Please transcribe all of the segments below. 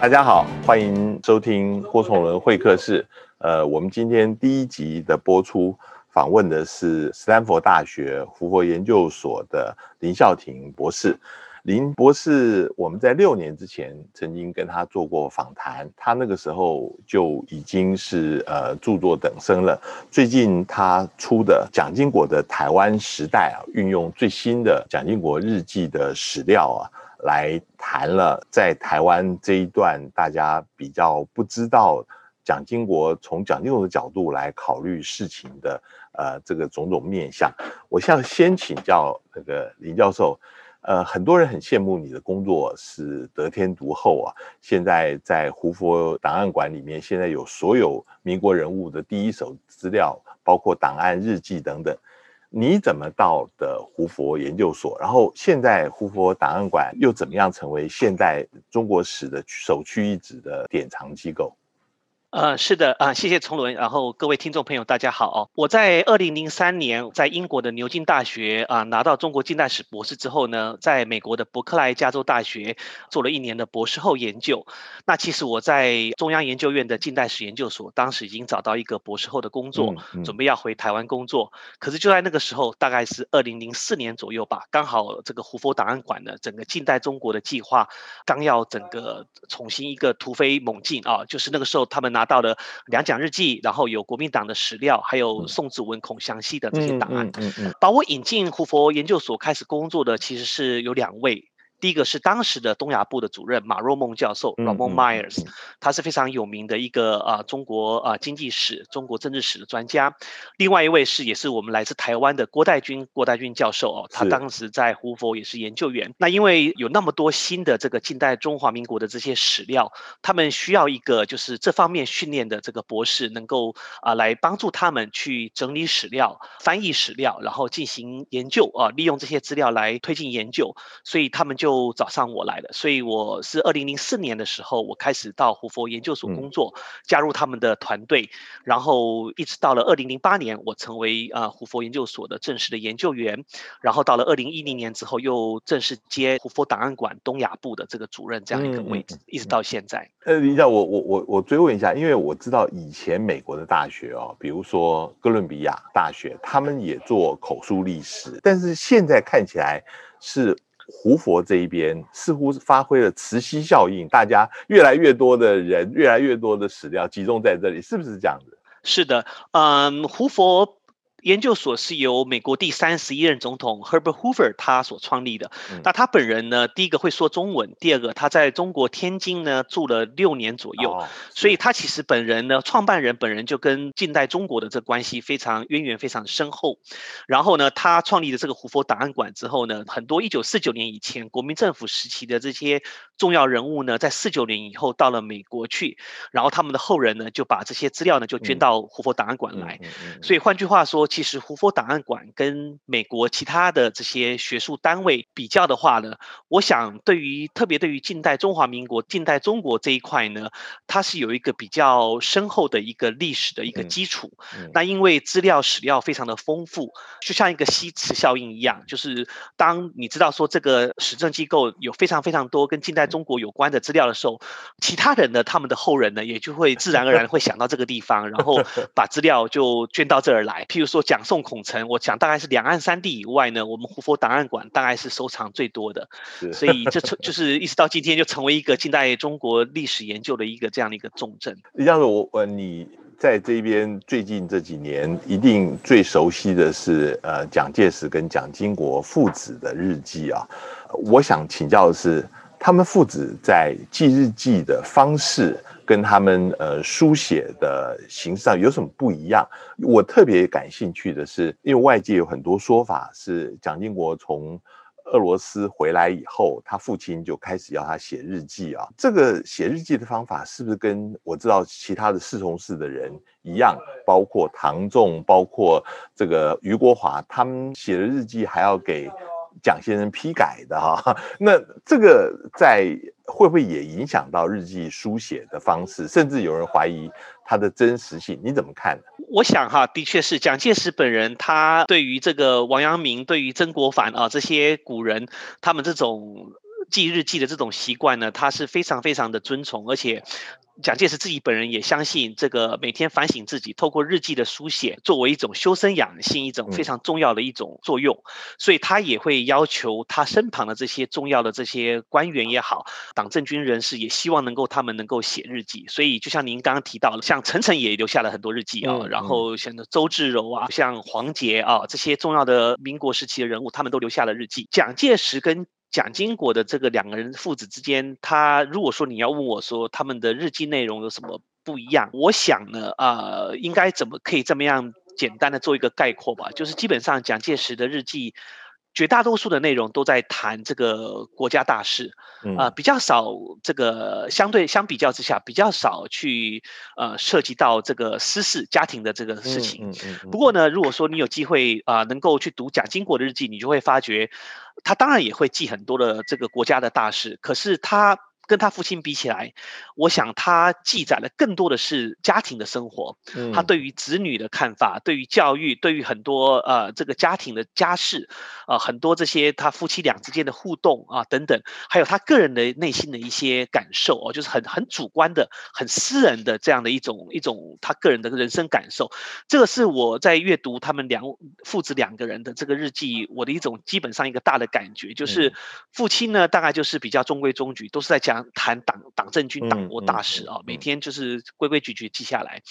大家好，欢迎收听郭崇伦会客室。呃，我们今天第一集的播出，访问的是斯坦福大学胡佛研究所的林孝廷博士。林博士，我们在六年之前曾经跟他做过访谈，他那个时候就已经是呃著作等身了。最近他出的蒋经国的台湾时代啊，运用最新的蒋经国日记的史料啊，来谈了在台湾这一段大家比较不知道蒋经国从蒋经国的角度来考虑事情的呃这个种种面相。我想先请教那个林教授。呃，很多人很羡慕你的工作是得天独厚啊！现在在胡佛档案馆里面，现在有所有民国人物的第一手资料，包括档案、日记等等。你怎么到的胡佛研究所？然后现在胡佛档案馆又怎么样成为现代中国史的首屈一指的典藏机构？呃，是的，啊、呃，谢谢崇伦，然后各位听众朋友，大家好哦。我在二零零三年在英国的牛津大学啊、呃、拿到中国近代史博士之后呢，在美国的伯克莱加州大学做了一年的博士后研究。那其实我在中央研究院的近代史研究所，当时已经找到一个博士后的工作，嗯嗯、准备要回台湾工作。可是就在那个时候，大概是二零零四年左右吧，刚好这个胡佛档案馆的整个近代中国的计划刚要整个重新一个突飞猛进啊，就是那个时候他们。拿到了两蒋日记，然后有国民党的史料，还有宋子文、孔祥熙的这些档案。把我引进胡佛研究所开始工作的，其实是有两位。第一个是当时的东亚部的主任马若梦教授 Ramon Myers，他是非常有名的一个啊中国啊经济史、中国政治史的专家。另外一位是也是我们来自台湾的郭代军郭代军教授哦，他当时在胡佛也是研究员。那因为有那么多新的这个近代中华民国的这些史料，他们需要一个就是这方面训练的这个博士，能够啊来帮助他们去整理史料、翻译史料，然后进行研究啊，利用这些资料来推进研究。所以他们就就找上我来了，所以我是二零零四年的时候，我开始到胡佛研究所工作，加入他们的团队，然后一直到了二零零八年，我成为呃胡佛研究所的正式的研究员，然后到了二零一零年之后，又正式接胡佛档案馆东亚部的这个主任这样一个位置，一直到现在。呃，林教授，我我我我追问一下，因为我知道以前美国的大学哦，比如说哥伦比亚大学，他们也做口述历史，但是现在看起来是。胡佛这一边似乎是发挥了磁吸效应，大家越来越多的人，越来越多的史料集中在这里，是不是这样子？是的，嗯，胡佛。研究所是由美国第三十一任总统 Herbert Hoover 他所创立的。嗯、那他本人呢，第一个会说中文，第二个他在中国天津呢住了六年左右，哦、所以他其实本人呢，创办人本人就跟近代中国的这关系非常渊源非常深厚。然后呢，他创立的这个胡佛档案馆之后呢，很多一九四九年以前国民政府时期的这些重要人物呢，在四九年以后到了美国去，然后他们的后人呢就把这些资料呢就捐到胡佛档案馆来。所以换句话说。其实胡佛档案馆跟美国其他的这些学术单位比较的话呢，我想对于特别对于近代中华民国、近代中国这一块呢，它是有一个比较深厚的一个历史的一个基础。嗯嗯、那因为资料史料非常的丰富，就像一个吸磁效应一样，就是当你知道说这个史政机构有非常非常多跟近代中国有关的资料的时候，其他人呢，他们的后人呢，也就会自然而然会想到这个地方，然后 把资料就捐到这儿来。譬如说。讲宋孔成，我讲大概是两岸三地以外呢，我们胡佛档案馆大概是收藏最多的，所以这 就是一直到今天就成为一个近代中国历史研究的一个这样的一个重镇。李教授，我呃，你在这边最近这几年一定最熟悉的是呃蒋介石跟蒋经国父子的日记啊，我想请教的是，他们父子在记日记的方式。跟他们呃书写的形式上有什么不一样？我特别感兴趣的是，因为外界有很多说法是蒋经国从俄罗斯回来以后，他父亲就开始要他写日记啊。这个写日记的方法是不是跟我知道其他的侍从室的人一样？包括唐纵，包括这个俞国华，他们写的日记还要给蒋先生批改的哈。那这个在。会不会也影响到日记书写的方式？甚至有人怀疑它的真实性，你怎么看？我想哈，的确是蒋介石本人，他对于这个王阳明、对于曾国藩啊这些古人，他们这种记日记的这种习惯呢，他是非常非常的尊崇，而且。蒋介石自己本人也相信，这个每天反省自己，透过日记的书写，作为一种修身养性，一种非常重要的一种作用。所以他也会要求他身旁的这些重要的这些官员也好，党政军人士也希望能够他们能够写日记。所以就像您刚刚提到的，像陈诚也留下了很多日记啊，然后像周至柔啊，像黄杰啊这些重要的民国时期的人物，他们都留下了日记。蒋介石跟蒋经国的这个两个人父子之间，他如果说你要问我说他们的日记内容有什么不一样，我想呢，呃，应该怎么可以这么样简单的做一个概括吧？就是基本上蒋介石的日记。绝大多数的内容都在谈这个国家大事，啊、呃，比较少这个相对相比较之下比较少去呃涉及到这个私事家庭的这个事情。不过呢，如果说你有机会啊、呃，能够去读蒋经国的日记，你就会发觉，他当然也会记很多的这个国家的大事，可是他。跟他父亲比起来，我想他记载了更多的是家庭的生活，嗯、他对于子女的看法，对于教育，对于很多呃这个家庭的家事，啊、呃、很多这些他夫妻俩之间的互动啊等等，还有他个人的内心的一些感受哦，就是很很主观的、很私人的这样的一种一种他个人的人生感受。这个是我在阅读他们两父子两个人的这个日记，我的一种基本上一个大的感觉，就是父亲呢大概就是比较中规中矩，都是在讲。谈党党政军党国大事啊，每天就是规规矩矩记下来。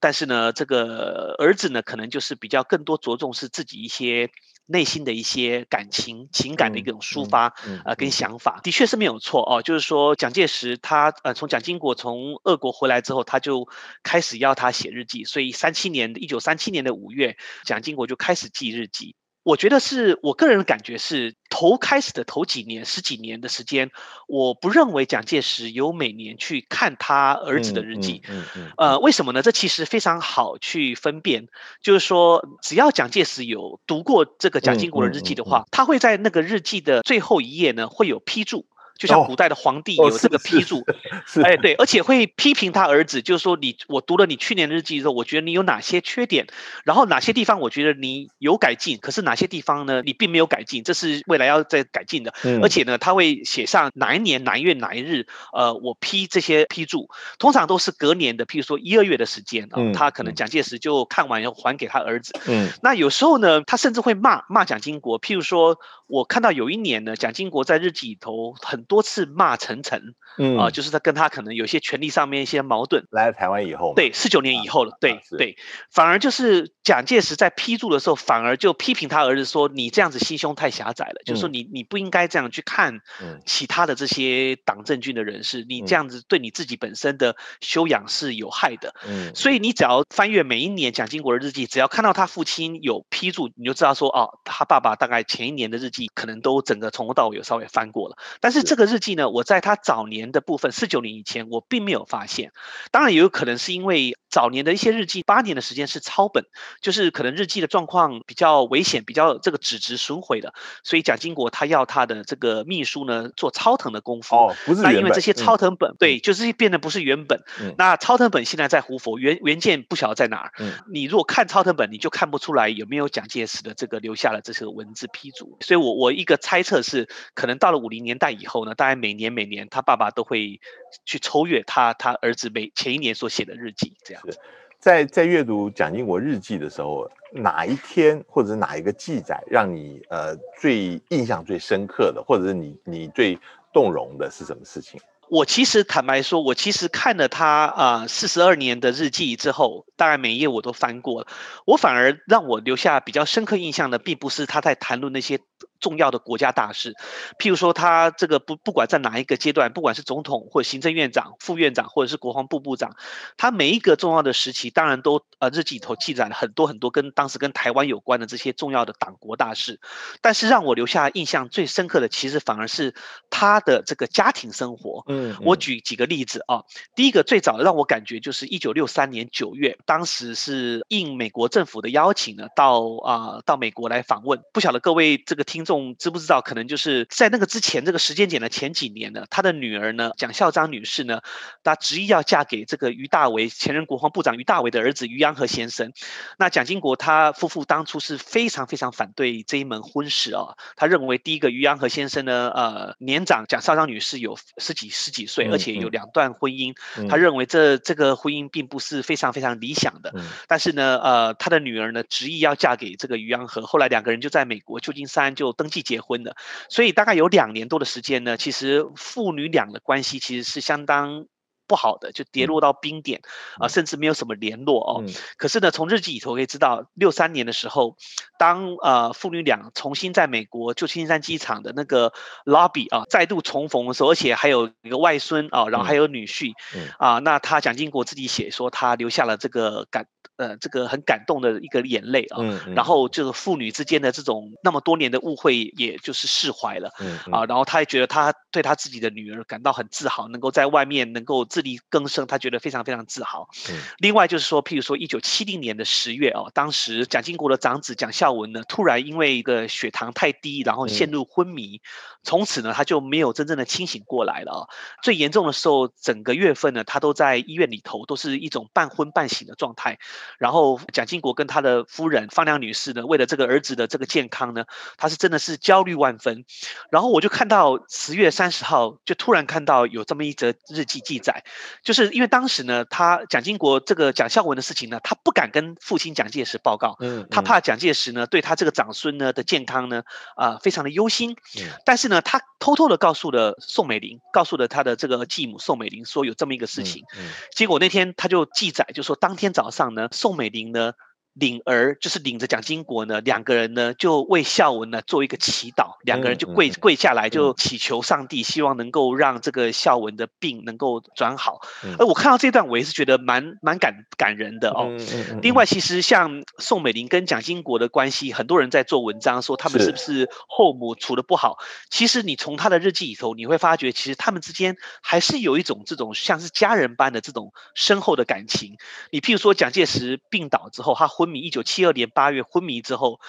但是呢，这个儿子呢，可能就是比较更多着重是自己一些内心的一些感情、情感的一种抒发啊，跟想法，的确是没有错哦。就是说，蒋介石他呃，从蒋经国从俄国回来之后，他就开始要他写日记，所以三七年一九三七年的五月，蒋经国就开始记日记。我觉得是我个人的感觉是，头开始的头几年十几年的时间，我不认为蒋介石有每年去看他儿子的日记。嗯嗯，嗯，嗯呃，为什么呢？这其实非常好去分辨，就是说，只要蒋介石有读过这个蒋经国的日记的话，他会在那个日记的最后一页呢，会有批注。就像古代的皇帝有这个批注，哎，对，而且会批评他儿子，就是说你，我读了你去年的日记之后，我觉得你有哪些缺点，然后哪些地方我觉得你有改进，可是哪些地方呢，你并没有改进，这是未来要再改进的。而且呢，他会写上哪一年哪一月哪一日，呃，我批这些批注，通常都是隔年的，譬如说一二月的时间啊，他可能蒋介石就看完要还给他儿子。嗯，那有时候呢，他甚至会骂骂蒋经国，譬如说我看到有一年呢，蒋经国在日记里头很。多次骂陈诚，嗯。啊，就是他跟他可能有些权力上面一些矛盾。来了台湾以后，对，四九年以后了，对对，反而就是蒋介石在批注的时候，反而就批评他儿子说：“你这样子心胸太狭窄了，就是说你你不应该这样去看其他的这些党政军的人士，你这样子对你自己本身的修养是有害的。”嗯，所以你只要翻阅每一年蒋经国的日记，只要看到他父亲有批注，你就知道说哦，他爸爸大概前一年的日记可能都整个从头到尾有稍微翻过了，但是。这个。这个日记呢，我在他早年的部分，四九年以前，我并没有发现。当然，也有可能是因为早年的一些日记，八年的时间是抄本，就是可能日记的状况比较危险，比较这个纸质损毁的，所以蒋经国他要他的这个秘书呢做抄誊的功夫。哦，不是。那因为这些抄誊本，嗯、对，就是变得不是原本。嗯、那抄誊本现在在胡佛，原原件不晓得在哪儿。嗯、你如果看抄誊本，你就看不出来有没有蒋介石的这个留下了这些文字批注。所以我我一个猜测是，可能到了五零年代以后呢。大概每年每年，他爸爸都会去抽阅他他儿子每前一年所写的日记，这样子。在在阅读蒋经国日记的时候，哪一天或者哪一个记载让你呃最印象最深刻的，或者是你你最动容的是什么事情？我其实坦白说，我其实看了他啊四十二年的日记之后，大概每一页我都翻过了。我反而让我留下比较深刻印象的，并不是他在谈论那些。重要的国家大事，譬如说他这个不不管在哪一个阶段，不管是总统或者行政院长、副院长，或者是国防部部长，他每一个重要的时期，当然都呃日记里头记载了很多很多跟当时跟台湾有关的这些重要的党国大事。但是让我留下印象最深刻的，其实反而是他的这个家庭生活。嗯，我举几个例子啊。第一个最早的让我感觉就是一九六三年九月，当时是应美国政府的邀请呢，到啊到美国来访问。不晓得各位这个听众。知不知道？可能就是在那个之前这个时间点的前几年呢，他的女儿呢，蒋孝章女士呢，她执意要嫁给这个于大为前任国防部长于大为的儿子于洋和先生。那蒋经国他夫妇当初是非常非常反对这一门婚事啊，他认为第一个于洋和先生呢，呃，年长蒋孝章女士有十几十几岁，而且有两段婚姻，他认为这这个婚姻并不是非常非常理想的。但是呢，呃，他的女儿呢，执意要嫁给这个于洋和，后来两个人就在美国旧金山就登记结婚了。所以大概有两年多的时间呢，其实父女俩的关系其实是相当不好的，就跌落到冰点啊、呃，甚至没有什么联络哦。嗯、可是呢，从日记里头可以知道，六三年的时候，当呃父女俩重新在美国旧金山机场的那个 lobby 啊再度重逢的时候，而且还有一个外孙啊，然后还有女婿、嗯嗯、啊，那他蒋经国自己写说，他留下了这个感。呃，这个很感动的一个眼泪啊，嗯嗯、然后就是父女之间的这种那么多年的误会，也就是释怀了，啊，然后他也觉得他对他自己的女儿感到很自豪，能够在外面能够自力更生，他觉得非常非常自豪。嗯、另外就是说，譬如说一九七零年的十月啊，当时蒋经国的长子蒋孝文呢，突然因为一个血糖太低，然后陷入昏迷，嗯、从此呢他就没有真正的清醒过来了啊。最严重的时候，整个月份呢，他都在医院里头，都是一种半昏半醒的状态。然后蒋经国跟他的夫人方良女士呢，为了这个儿子的这个健康呢，他是真的是焦虑万分。然后我就看到十月三十号，就突然看到有这么一则日记记载，就是因为当时呢，他蒋经国这个蒋孝文的事情呢，他不敢跟父亲蒋介石报告，嗯，他怕蒋介石呢对他这个长孙呢的健康呢，啊、呃，非常的忧心。嗯，但是呢，他偷偷的告诉了宋美龄，告诉了他的这个继母宋美龄，说有这么一个事情。嗯，结果那天他就记载，就说当天早上呢。宋美龄呢，领儿就是领着蒋经国呢，两个人呢就为孝文呢做一个祈祷，两个人就跪、跪下来就祈求上帝，希望能够让这个孝文的病能够转好。嗯、而我看到这段，我也是觉得蛮蛮感感人的哦。另外，其实像宋美龄跟蒋经国的关系，很多人在做文章说他们是不是后母处的不好。其实你从他的日记里头，你会发觉，其实他们之间还是有一种这种像是家人般的这种深厚的感情。你譬如说，蒋介石病倒之后，他昏。一九七二年八月昏迷之后，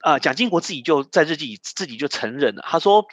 啊、呃，蒋经国自己就在日记自己就承认了，他说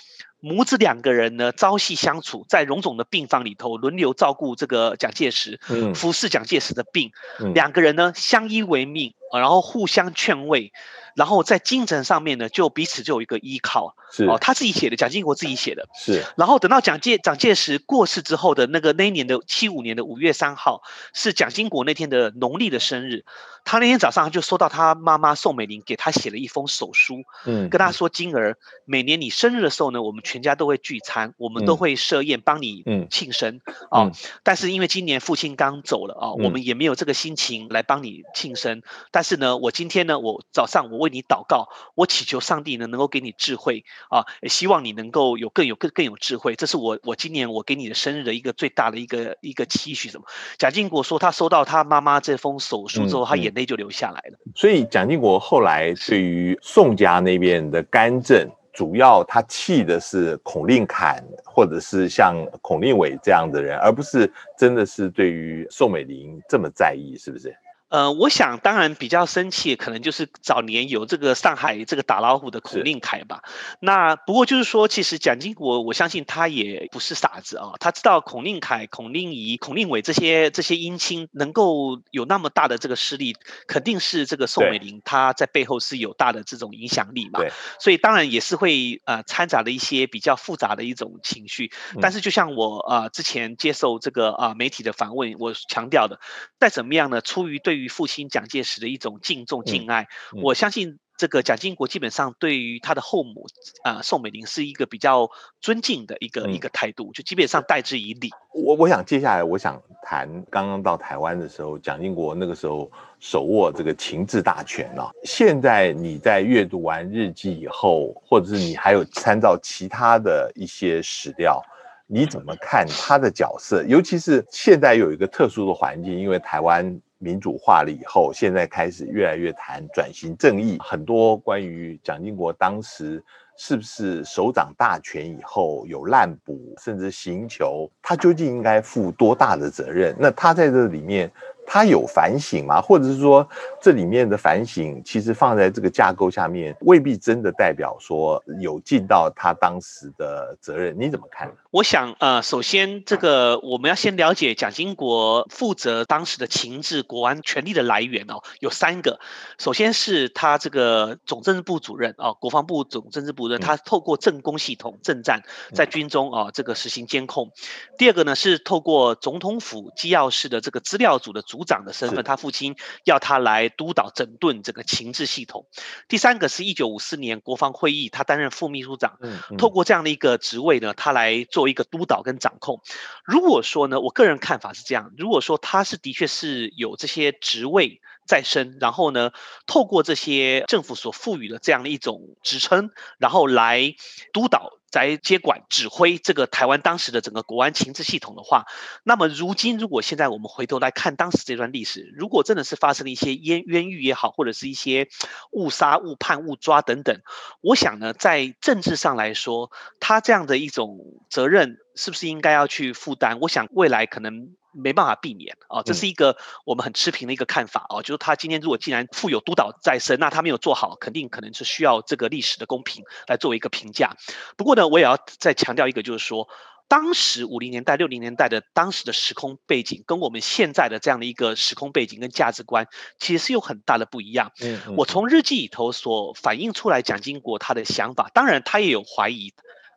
母子两个人呢朝夕相处，在荣总的病房里头轮流照顾这个蒋介石，嗯，服侍蒋介石的病，嗯、两个人呢相依为命，然后互相劝慰。然后在精神上面呢，就彼此就有一个依靠。是哦，他自己写的，蒋经国自己写的。是。然后等到蒋介蒋介石过世之后的那个那一年的七五年的五月三号，是蒋经国那天的农历的生日。他那天早上就收到他妈妈宋美龄给他写了一封手书，嗯，跟他说：“金儿，每年你生日的时候呢，我们全家都会聚餐，我们都会设宴帮你庆生。嗯、哦，但是因为今年父亲刚走了啊，我们也没有这个心情来帮你庆生。但是呢，我今天呢，我早上我。为你祷告，我祈求上帝呢能够给你智慧啊，也希望你能够有更有更更有智慧。这是我我今年我给你的生日的一个最大的一个一个期许。什么？蒋经国说他收到他妈妈这封手书之后，他眼泪就流下来了。所以蒋经国后来对于宋家那边的干政，主要他气的是孔令侃或者是像孔令伟这样的人，而不是真的是对于宋美龄这么在意，是不是？呃，我想当然比较生气，可能就是早年有这个上海这个打老虎的孔令凯吧。那不过就是说，其实蒋经国，我相信他也不是傻子啊，他知道孔令凯、孔令仪、孔令伟这些这些姻亲能够有那么大的这个势力，肯定是这个宋美龄她在背后是有大的这种影响力嘛。对所以当然也是会呃掺杂了一些比较复杂的一种情绪。嗯、但是就像我呃之前接受这个啊、呃、媒体的访问，我强调的，再怎么样呢，出于对于父亲蒋介石的一种敬重敬爱，嗯嗯、我相信这个蒋经国基本上对于他的后母啊、呃、宋美龄是一个比较尊敬的一个、嗯、一个态度，就基本上待之以礼。我我想接下来我想谈刚刚到台湾的时候，蒋经国那个时候手握这个情治大权啊。现在你在阅读完日记以后，或者是你还有参照其他的一些史料。你怎么看他的角色？尤其是现在有一个特殊的环境，因为台湾民主化了以后，现在开始越来越谈转型正义，很多关于蒋经国当时是不是首掌大权以后有滥捕甚至刑求，他究竟应该负多大的责任？那他在这里面他有反省吗？或者是说，这里面的反省其实放在这个架构下面，未必真的代表说有尽到他当时的责任？你怎么看呢？我想，呃，首先这个我们要先了解蒋经国负责当时的情治国安权力的来源哦，有三个。首先是他这个总政治部主任哦，国防部总政治部主任，他透过政工系统政战在军中啊这个实行监控。第二个呢是透过总统府机要室的这个资料组的组长的身份，他父亲要他来督导整顿这个情治系统。第三个是一九五四年国防会议，他担任副秘书长，透过这样的一个职位呢，他来做一个督导跟掌控。如果说呢，我个人看法是这样，如果说他是的确是有这些职位再生，然后呢，透过这些政府所赋予的这样的一种职称，然后来督导。来接管指挥这个台湾当时的整个国安情治系统的话，那么如今如果现在我们回头来看当时这段历史，如果真的是发生了一些冤冤狱也好，或者是一些误杀、误判、误抓等等，我想呢，在政治上来说，他这样的一种责任是不是应该要去负担？我想未来可能。没办法避免啊，这是一个我们很持平的一个看法啊，就是他今天如果既然负有督导在身，那他没有做好，肯定可能是需要这个历史的公平来作为一个评价。不过呢，我也要再强调一个，就是说，当时五零年代、六零年代的当时的时空背景，跟我们现在的这样的一个时空背景跟价值观，其实是有很大的不一样。我从日记里头所反映出来，蒋经国他的想法，当然他也有怀疑，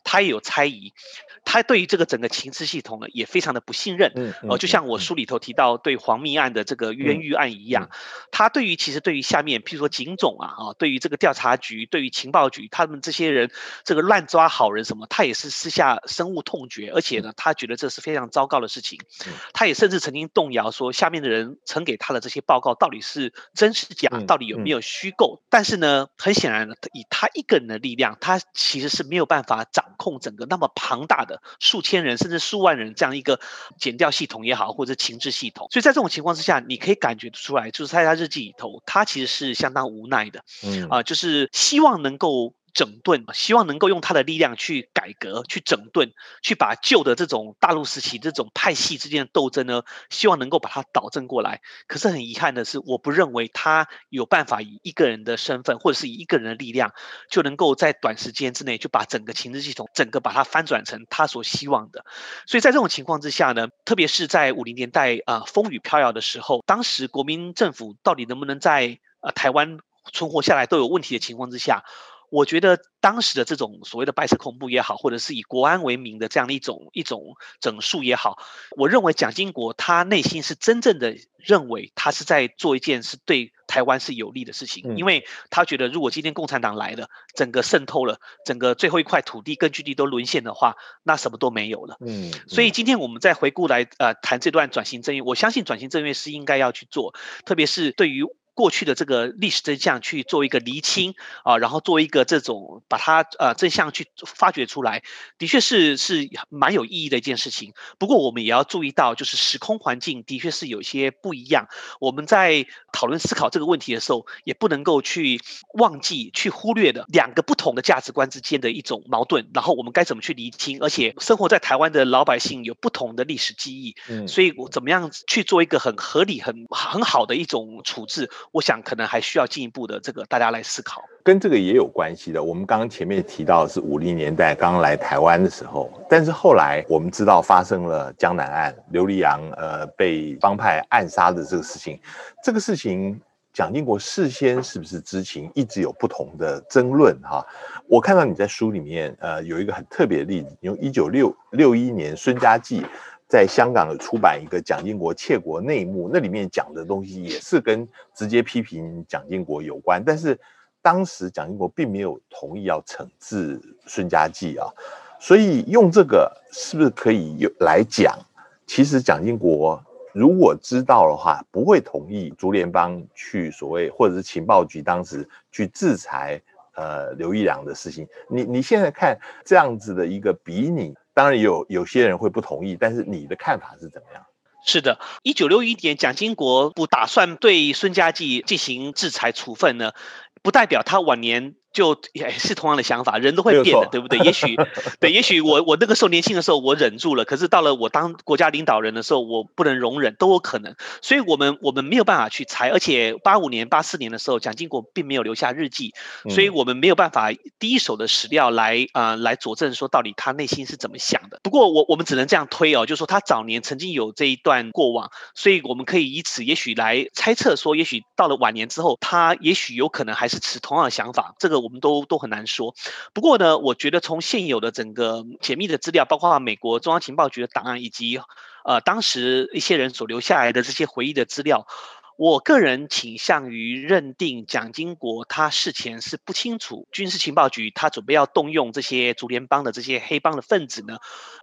他也有猜疑。他对于这个整个情治系统呢，也非常的不信任。嗯，呃，就像我书里头提到对黄密案的这个冤狱案一样，他对于其实对于下面，譬如说警总啊，啊，对于这个调查局，对于情报局，他们这些人这个乱抓好人什么，他也是私下深恶痛绝，而且呢，他觉得这是非常糟糕的事情。他也甚至曾经动摇说，下面的人呈给他的这些报告到底是真是假，到底有没有虚构？但是呢，很显然的，以他一个人的力量，他其实是没有办法掌控整个那么庞大的。数千人甚至数万人这样一个减掉系统也好，或者情治系统，所以在这种情况之下，你可以感觉出来，就是在他日记里头，他其实是相当无奈的，嗯啊、呃，就是希望能够。整顿，希望能够用他的力量去改革、去整顿、去把旧的这种大陆时期这种派系之间的斗争呢，希望能够把它导正过来。可是很遗憾的是，我不认为他有办法以一个人的身份，或者是以一个人的力量，就能够在短时间之内就把整个情治系统整个把它翻转成他所希望的。所以在这种情况之下呢，特别是在五零年代啊、风雨飘摇的时候，当时国民政府到底能不能在呃台湾存活下来都有问题的情况之下。我觉得当时的这种所谓的白色恐怖也好，或者是以国安为名的这样的一种一种整肃也好，我认为蒋经国他内心是真正的认为他是在做一件是对台湾是有利的事情，因为他觉得如果今天共产党来了，整个渗透了，整个最后一块土地根据地都沦陷的话，那什么都没有了。嗯，所以今天我们再回顾来呃谈这段转型正义，我相信转型正义是应该要去做，特别是对于。过去的这个历史真相去做一个厘清啊，然后做一个这种把它呃真相去发掘出来，的确是是蛮有意义的一件事情。不过我们也要注意到，就是时空环境的确是有些不一样。我们在讨论思考这个问题的时候，也不能够去忘记去忽略的两个不同的价值观之间的一种矛盾。然后我们该怎么去厘清？而且生活在台湾的老百姓有不同的历史记忆，嗯，所以我怎么样去做一个很合理、很很好的一种处置？我想可能还需要进一步的这个大家来思考，跟这个也有关系的。我们刚刚前面提到是五零年代刚来台湾的时候，但是后来我们知道发生了江南案，刘立扬呃被帮派暗杀的这个事情。这个事情蒋经国事先是不是知情，一直有不同的争论哈。我看到你在书里面呃有一个很特别的例子，用一九六六一年孙家骥。在香港有出版一个蒋经国窃国内幕，那里面讲的东西也是跟直接批评蒋经国有关。但是当时蒋经国并没有同意要惩治孙家骥啊，所以用这个是不是可以有来讲？其实蒋经国如果知道的话，不会同意竹联帮去所谓或者是情报局当时去制裁呃刘一良的事情。你你现在看这样子的一个比拟。当然有有些人会不同意，但是你的看法是怎么样？是的，一九六一年，蒋经国不打算对孙家骥进行制裁处分呢，不代表他晚年。就也是同样的想法，人都会变的，对不对？也许 对，也许我我那个时候年轻的时候我忍住了，可是到了我当国家领导人的时候，我不能容忍，都有可能。所以我们我们没有办法去猜，而且八五年、八四年的时候，蒋经国并没有留下日记，所以我们没有办法第一手的史料来啊、呃、来佐证说到底他内心是怎么想的。不过我我们只能这样推哦，就是说他早年曾经有这一段过往，所以我们可以以此也许来猜测说，也许到了晚年之后，他也许有可能还是持同样的想法。这个我我们都都很难说。不过呢，我觉得从现有的整个解密的资料，包括美国中央情报局的档案，以及呃当时一些人所留下来的这些回忆的资料，我个人倾向于认定蒋经国他事前是不清楚军事情报局他准备要动用这些竹联帮的这些黑帮的分子呢，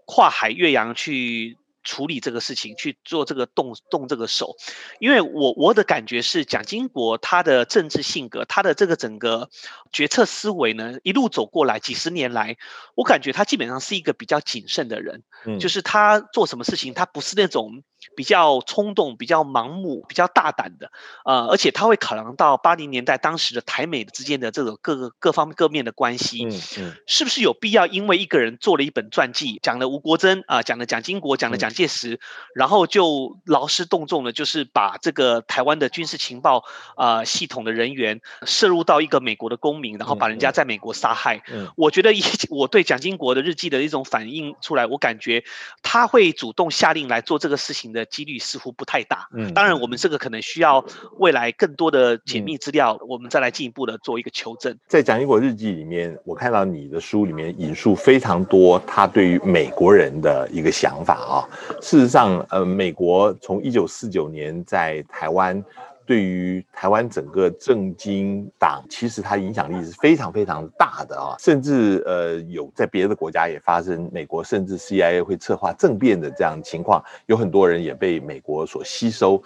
跨海越洋去。处理这个事情，去做这个动动这个手，因为我我的感觉是，蒋经国他的政治性格，他的这个整个决策思维呢，一路走过来几十年来，我感觉他基本上是一个比较谨慎的人，嗯，就是他做什么事情，他不是那种。比较冲动、比较盲目、比较大胆的，呃，而且他会考量到八零年代当时的台美之间的这种各个各方面各面的关系，嗯嗯，是不是有必要因为一个人做了一本传记，讲了吴国桢啊，讲了蒋经国，讲了蒋介石，然后就劳师动众的，就是把这个台湾的军事情报啊系统的人员摄入到一个美国的公民，然后把人家在美国杀害？嗯，我觉得以 我对蒋经国的日记的一种反映出来，我感觉他会主动下令来做这个事情的几率似乎不太大。嗯，当然，我们这个可能需要未来更多的解密资料，嗯、我们再来进一步的做一个求证。在蒋经国日记里面，我看到你的书里面引述非常多他对于美国人的一个想法啊。事实上，呃，美国从一九四九年在台湾。对于台湾整个政经党，其实它影响力是非常非常大的啊，甚至呃有在别的国家也发生，美国甚至 CIA 会策划政变的这样情况，有很多人也被美国所吸收。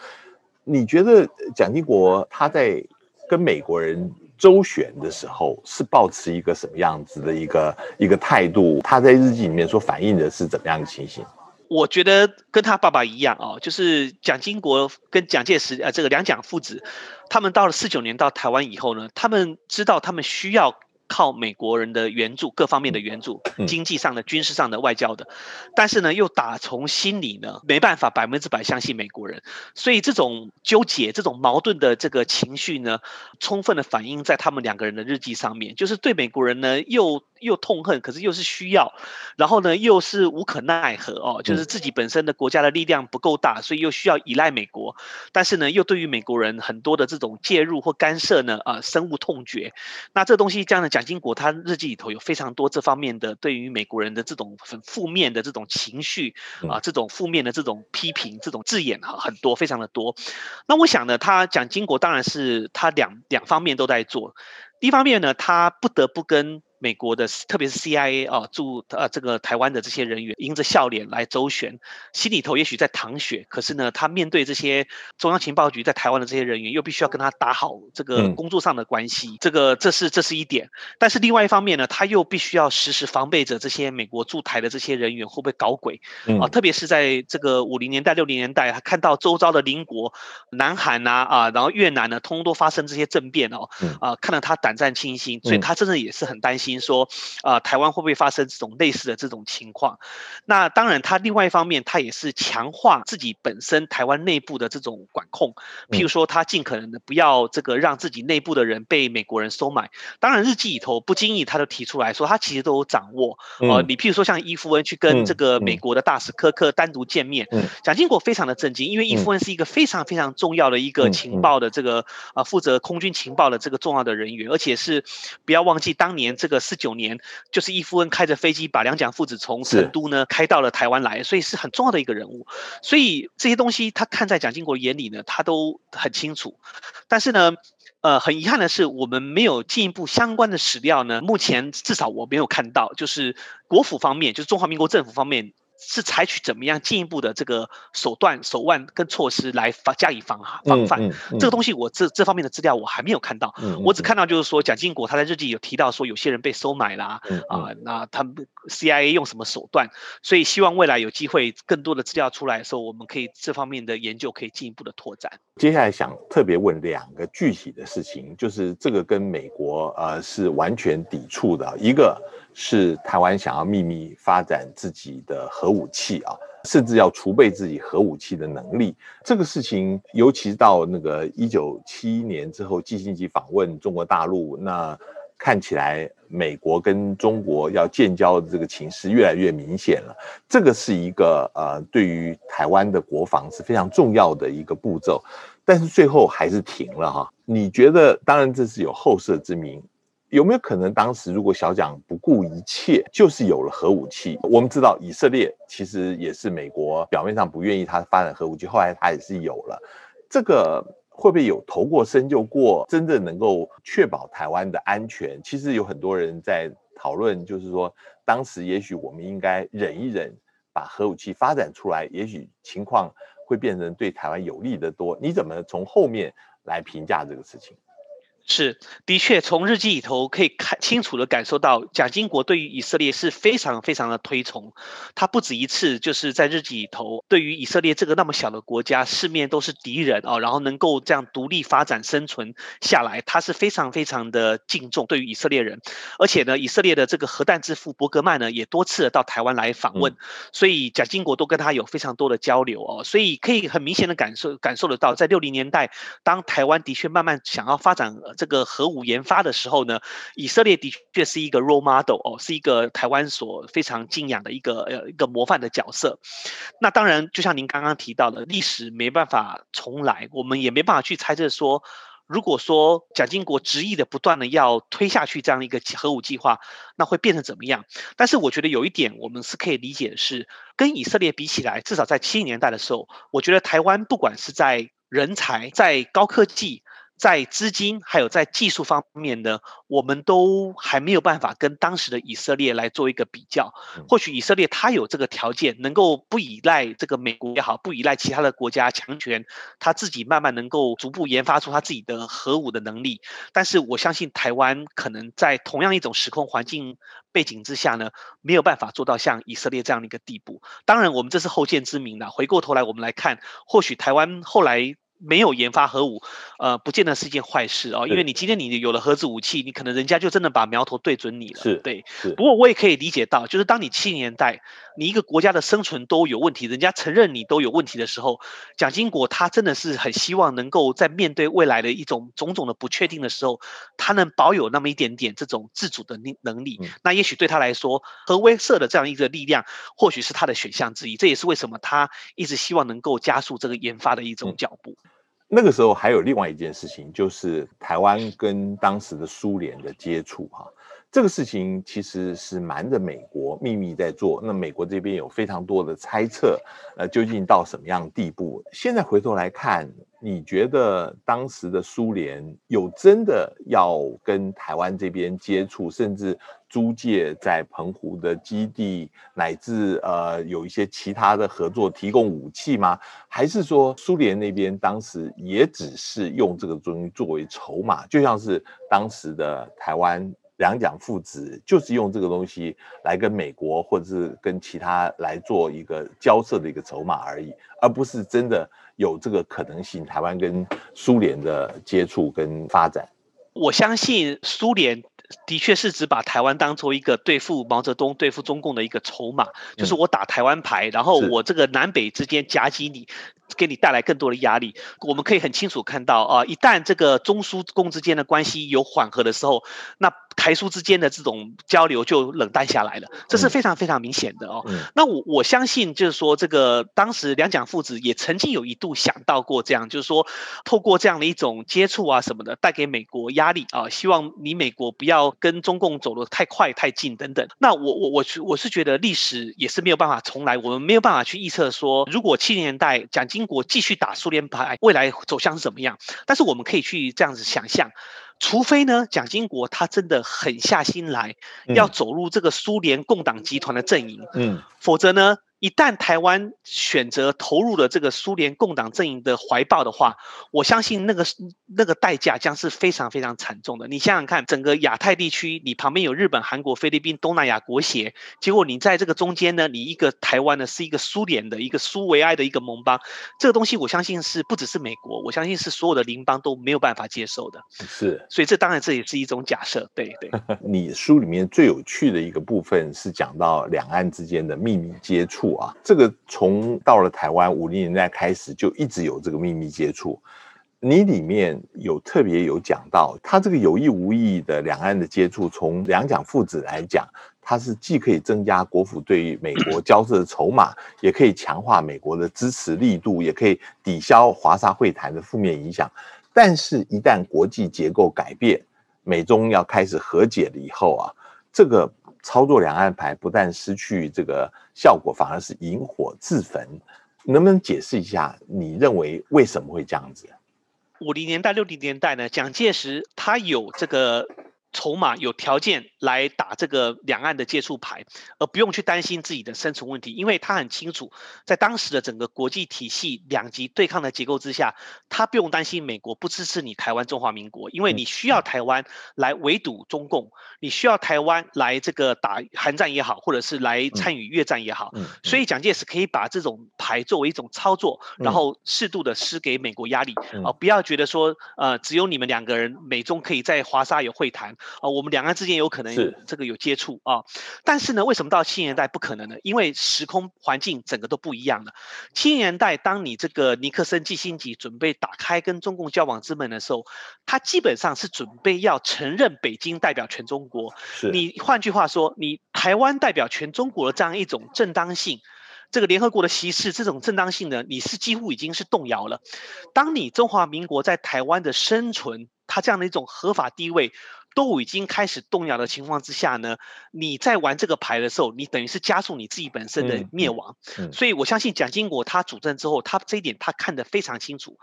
你觉得蒋经国他在跟美国人周旋的时候，是抱持一个什么样子的一个一个态度？他在日记里面所反映的是怎么样的情形？我觉得跟他爸爸一样哦，就是蒋经国跟蒋介石呃，这个两蒋父子，他们到了四九年到台湾以后呢，他们知道他们需要。靠美国人的援助，各方面的援助，经济上的、军事上的、外交的，但是呢，又打从心里呢，没办法百分之百相信美国人，所以这种纠结、这种矛盾的这个情绪呢，充分的反映在他们两个人的日记上面，就是对美国人呢，又又痛恨，可是又是需要，然后呢，又是无可奈何哦，就是自己本身的国家的力量不够大，所以又需要依赖美国，但是呢，又对于美国人很多的这种介入或干涉呢，啊，深恶痛绝，那这东西这样的。蒋经国他日记里头有非常多这方面的对于美国人的这种很负面的这种情绪啊，这种负面的这种批评、这种字眼哈，很多，非常的多。那我想呢，他蒋经国当然是他两两方面都在做。第一方面呢，他不得不跟。美国的，特别是 CIA 啊，驻呃这个台湾的这些人员，迎着笑脸来周旋，心里头也许在淌血，可是呢，他面对这些中央情报局在台湾的这些人员，又必须要跟他打好这个工作上的关系，嗯、这个这是这是一点。但是另外一方面呢，他又必须要时时防备着这些美国驻台的这些人员会不会搞鬼、嗯、啊，特别是在这个五零年代、六零年代，他看到周遭的邻国，南韩呐啊，然后越南呢，通通都发生这些政变哦，啊，看得他胆战心惊，所以他真的也是很担心。说啊、呃，台湾会不会发生这种类似的这种情况？那当然，他另外一方面，他也是强化自己本身台湾内部的这种管控。譬如说，他尽可能的不要这个让自己内部的人被美国人收买。当然，日记里头不经意他都提出来说，他其实都有掌握。呃，你譬如说像伊夫恩去跟这个美国的大使科克单独见面，蒋经国非常的震惊，因为伊夫恩是一个非常非常重要的一个情报的这个啊负责空军情报的这个重要的人员，而且是不要忘记当年这个。四九年，就是伊夫恩开着飞机把两蒋父子从成都呢开到了台湾来，所以是很重要的一个人物。所以这些东西他看在蒋经国眼里呢，他都很清楚。但是呢，呃，很遗憾的是，我们没有进一步相关的史料呢。目前至少我没有看到，就是国府方面，就是中华民国政府方面。是采取怎么样进一步的这个手段、手腕跟措施来防加以防防范。嗯嗯嗯、这个东西我这这方面的资料我还没有看到，我只看到就是说蒋经国他在日记有提到说有些人被收买啦，嗯嗯、啊，那他们 CIA 用什么手段？所以希望未来有机会更多的资料出来的时候，我们可以这方面的研究可以进一步的拓展。接下来想特别问两个具体的事情，就是这个跟美国呃是完全抵触的，一个。是台湾想要秘密发展自己的核武器啊，甚至要储备自己核武器的能力。这个事情，尤其到那个一九七一年之后，季辛吉访问中国大陆，那看起来美国跟中国要建交的这个情势越来越明显了。这个是一个呃，对于台湾的国防是非常重要的一个步骤，但是最后还是停了哈。你觉得？当然这是有后设之明。有没有可能，当时如果小蒋不顾一切，就是有了核武器？我们知道以色列其实也是美国表面上不愿意他发展核武器，后来他也是有了。这个会不会有投过身就过，真正能够确保台湾的安全？其实有很多人在讨论，就是说当时也许我们应该忍一忍，把核武器发展出来，也许情况会变成对台湾有利得多。你怎么从后面来评价这个事情？是，的确，从日记里头可以看清楚地感受到，蒋经国对于以色列是非常非常的推崇。他不止一次就是在日记里头，对于以色列这个那么小的国家，四面都是敌人啊，然后能够这样独立发展生存下来，他是非常非常的敬重对于以色列人。而且呢，以色列的这个核弹之父伯格曼呢，也多次的到台湾来访问，所以蒋经国都跟他有非常多的交流哦。所以可以很明显的感受感受得到，在六零年代，当台湾的确慢慢想要发展。这个核武研发的时候呢，以色列的确是一个 role model 哦，是一个台湾所非常敬仰的一个呃一个模范的角色。那当然，就像您刚刚提到的，历史没办法重来，我们也没办法去猜测说，如果说蒋经国执意的不断的要推下去这样一个核武计划，那会变成怎么样？但是我觉得有一点我们是可以理解的是，跟以色列比起来，至少在七零年代的时候，我觉得台湾不管是在人才，在高科技。在资金还有在技术方面呢，我们都还没有办法跟当时的以色列来做一个比较。或许以色列它有这个条件，能够不依赖这个美国也好，不依赖其他的国家强权，他自己慢慢能够逐步研发出他自己的核武的能力。但是我相信台湾可能在同样一种时空环境背景之下呢，没有办法做到像以色列这样的一个地步。当然，我们这是后见之明了。回过头来我们来看，或许台湾后来。没有研发核武，呃，不见得是一件坏事哦，因为你今天你有了核子武器，你可能人家就真的把苗头对准你了。是，对。不过我也可以理解到，就是当你七零年代，你一个国家的生存都有问题，人家承认你都有问题的时候，蒋经国他真的是很希望能够在面对未来的一种种种的不确定的时候，他能保有那么一点点这种自主的能能力。嗯。那也许对他来说，核威慑的这样一个力量，或许是他的选项之一。这也是为什么他一直希望能够加速这个研发的一种脚步。嗯那个时候还有另外一件事情，就是台湾跟当时的苏联的接触哈，这个事情其实是瞒着美国秘密在做。那美国这边有非常多的猜测，呃，究竟到什么样地步？现在回头来看，你觉得当时的苏联有真的要跟台湾这边接触，甚至？租借在澎湖的基地，乃至呃有一些其他的合作，提供武器吗？还是说苏联那边当时也只是用这个东西作为筹码，就像是当时的台湾两蒋父子，就是用这个东西来跟美国或者是跟其他来做一个交涉的一个筹码而已，而不是真的有这个可能性，台湾跟苏联的接触跟发展。我相信苏联。的确是只把台湾当做一个对付毛泽东、对付中共的一个筹码，就是我打台湾牌，然后我这个南北之间夹击你，给你带来更多的压力。我们可以很清楚看到啊，一旦这个中苏共之间的关系有缓和的时候，那台苏之间的这种交流就冷淡下来了，这是非常非常明显的哦。那我我相信就是说，这个当时两蒋父子也曾经有一度想到过这样，就是说透过这样的一种接触啊什么的，带给美国压力啊，希望你美国不要。要跟中共走得太快太近等等，那我我我我是觉得历史也是没有办法重来，我们没有办法去预测说，如果七零年代蒋经国继续打苏联牌，未来走向是怎么样？但是我们可以去这样子想象，除非呢，蒋经国他真的狠下心来，要走入这个苏联共党集团的阵营，嗯，否则呢，一旦台湾选择投入了这个苏联共党阵营的怀抱的话，我相信那个那个代价将是非常非常惨重的。你想想看，整个亚太地区，你旁边有日本、韩国、菲律宾、东南亚国协，结果你在这个中间呢，你一个台湾呢是一个苏联的一个苏维埃的一个盟邦，这个东西我相信是不只是美国，我相信是所有的邻邦都没有办法接受的。是，所以这当然这也是一种假设。对对。你书里面最有趣的一个部分是讲到两岸之间的秘密接触。啊，这个从到了台湾五零年代开始就一直有这个秘密接触。你里面有特别有讲到，他这个有意无意的两岸的接触，从两蒋父子来讲，它是既可以增加国府对于美国交涉的筹码，也可以强化美国的支持力度，也可以抵消华沙会谈的负面影响。但是，一旦国际结构改变，美中要开始和解了以后啊，这个。操作两岸牌不但失去这个效果，反而是引火自焚。能不能解释一下，你认为为什么会这样子？五零年代、六零年代呢？蒋介石他有这个。筹码有条件来打这个两岸的接触牌，而不用去担心自己的生存问题，因为他很清楚，在当时的整个国际体系两极对抗的结构之下，他不用担心美国不支持你台湾中华民国，因为你需要台湾来围堵中共，你需要台湾来这个打韩战也好，或者是来参与越战也好，所以蒋介石可以把这种牌作为一种操作，然后适度的施给美国压力，啊，不要觉得说，呃，只有你们两个人美中可以在华沙有会谈。啊，我们两岸之间有可能这个有接触啊，但是呢，为什么到七十年代不可能呢？因为时空环境整个都不一样了。七十年代，当你这个尼克森、基辛格准备打开跟中共交往之门的时候，他基本上是准备要承认北京代表全中国。是你换句话说，你台湾代表全中国的这样一种正当性，这个联合国的歧视这种正当性呢，你是几乎已经是动摇了。当你中华民国在台湾的生存，它这样的一种合法地位。都已经开始动摇的情况之下呢，你在玩这个牌的时候，你等于是加速你自己本身的灭亡。嗯嗯嗯、所以我相信蒋经国他主政之后，他这一点他看得非常清楚。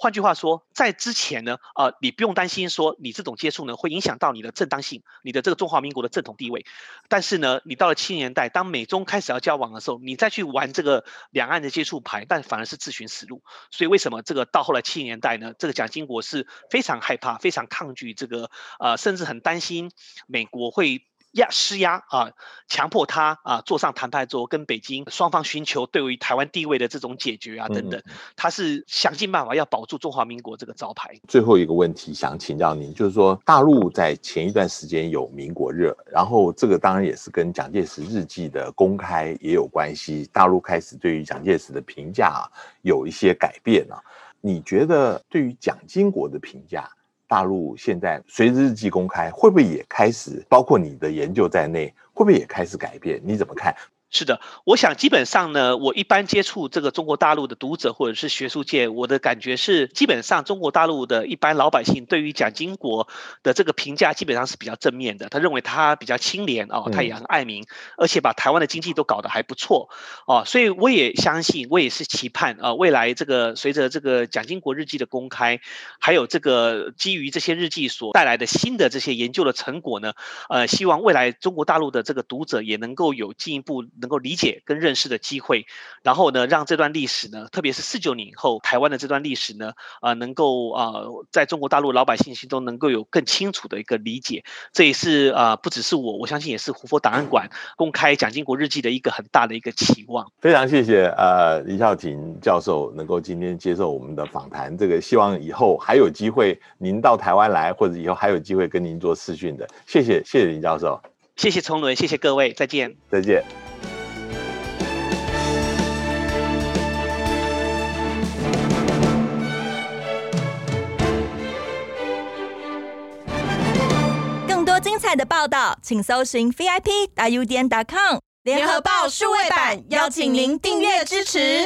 换句话说，在之前呢，呃，你不用担心说你这种接触呢会影响到你的正当性，你的这个中华民国的正统地位。但是呢，你到了七零年代，当美中开始要交往的时候，你再去玩这个两岸的接触牌，但反而是自寻死路。所以为什么这个到后来七零年代呢？这个蒋经国是非常害怕、非常抗拒这个，呃，甚至很担心美国会。压施压啊，强迫他啊坐上谈判桌，跟北京双方寻求对于台湾地位的这种解决啊等等，他是想尽办法要保住中华民国这个招牌。最后一个问题想请教您，就是说大陆在前一段时间有民国热，然后这个当然也是跟蒋介石日记的公开也有关系，大陆开始对于蒋介石的评价有一些改变啊。你觉得对于蒋经国的评价？大陆现在随着日记公开，会不会也开始，包括你的研究在内，会不会也开始改变？你怎么看？是的，我想基本上呢，我一般接触这个中国大陆的读者或者是学术界，我的感觉是，基本上中国大陆的一般老百姓对于蒋经国的这个评价基本上是比较正面的。他认为他比较清廉哦，他也很爱民，而且把台湾的经济都搞得还不错哦。所以我也相信，我也是期盼啊，未来这个随着这个蒋经国日记的公开，还有这个基于这些日记所带来的新的这些研究的成果呢，呃，希望未来中国大陆的这个读者也能够有进一步。能够理解跟认识的机会，然后呢，让这段历史呢，特别是四九年以后台湾的这段历史呢，呃，能够呃，在中国大陆老百姓心中能够有更清楚的一个理解。这也是呃，不只是我，我相信也是胡佛档案馆公开蒋经国日记的一个很大的一个期望。非常谢谢呃李孝廷教授能够今天接受我们的访谈，这个希望以后还有机会您到台湾来，或者以后还有机会跟您做视讯的。谢谢谢谢林教授，谢谢崇伦，谢谢各位，再见，再见。更多精彩的报道，请搜寻 VIP 大 U 点 com 联合报数位版，邀请您订阅支持。